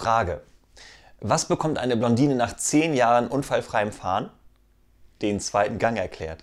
Frage. Was bekommt eine Blondine nach 10 Jahren unfallfreiem Fahren? Den zweiten Gang erklärt.